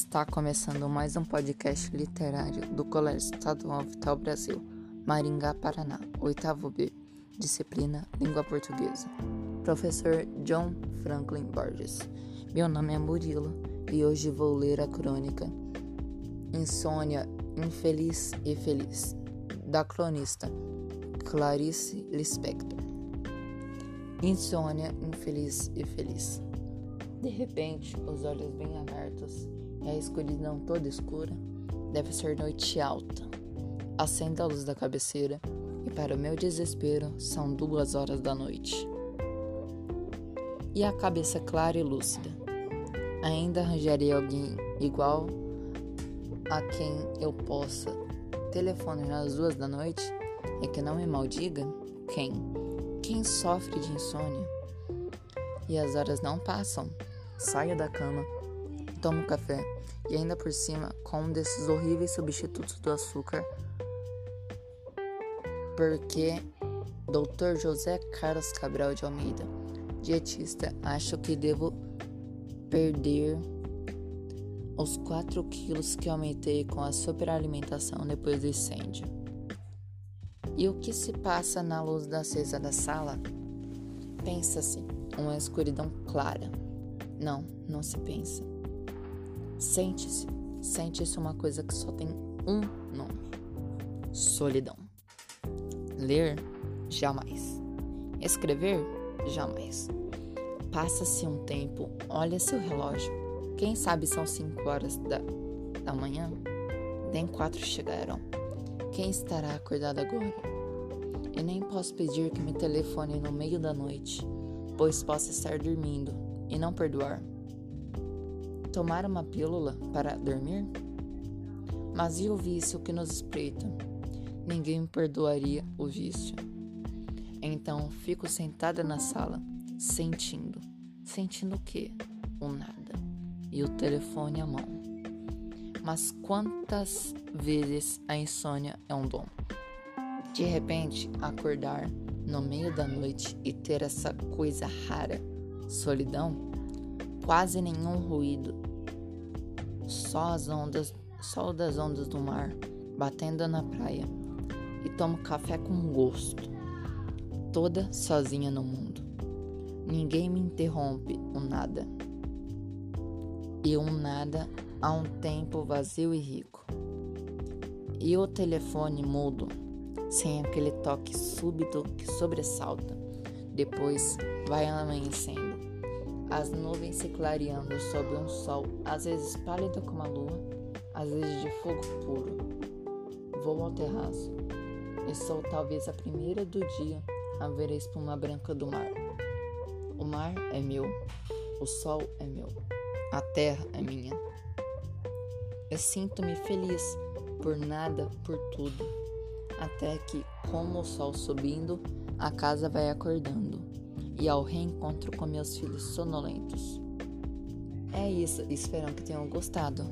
Está começando mais um podcast literário do Colégio Estadual Vital Brasil, Maringá, Paraná, oitavo B, disciplina Língua Portuguesa. Professor John Franklin Borges. Meu nome é Murilo e hoje vou ler a crônica Insônia, Infeliz e Feliz, da cronista Clarice Lispector. Insônia, infeliz e feliz. De repente, os olhos bem abertos e a escuridão toda escura, deve ser noite alta. Acendo a luz da cabeceira e, para o meu desespero, são duas horas da noite. E a cabeça clara e lúcida. Ainda arranjaria alguém igual a quem eu possa telefonar nas duas da noite e que não me maldiga? Quem? Quem sofre de insônia? E as horas não passam. Saio da cama tomo café e ainda por cima com um desses horríveis substitutos do açúcar, porque Dr. José Carlos Cabral de Almeida, dietista, acho que devo perder os 4 quilos que aumentei com a superalimentação depois do incêndio. E o que se passa na luz da acesa da sala? Pensa-se, uma escuridão clara. Não, não se pensa. Sente-se. Sente-se uma coisa que só tem um nome: solidão. Ler? Jamais. Escrever? Jamais. Passa-se um tempo, olha seu relógio. Quem sabe são 5 horas da, da manhã? Nem quatro chegaram. Quem estará acordado agora? E nem posso pedir que me telefone no meio da noite, pois posso estar dormindo e não perdoar. Tomar uma pílula para dormir? Mas e o vício que nos espreita? Ninguém perdoaria o vício. Então fico sentada na sala, sentindo. Sentindo o quê? O nada. E o telefone à mão. Mas quantas vezes a insônia é um dom? De repente, acordar no meio da noite e ter essa coisa rara, solidão, quase nenhum ruído, só as ondas, só das ondas do mar batendo na praia. E tomo café com gosto, toda sozinha no mundo. Ninguém me interrompe o nada. E um nada há um tempo vazio e rico. E o telefone mudo, sem aquele toque súbito que sobressalta. Depois vai amanhecendo as nuvens se clareando sob um sol, às vezes pálido como a lua, às vezes de fogo puro. Vou ao terraço e sou talvez a primeira do dia a ver a espuma branca do mar. O mar é meu, o sol é meu, a terra é minha. Eu sinto-me feliz por nada, por tudo, até que, como o sol subindo, a casa vai acordando e ao reencontro com meus filhos sonolentos. É isso, espero que tenham gostado.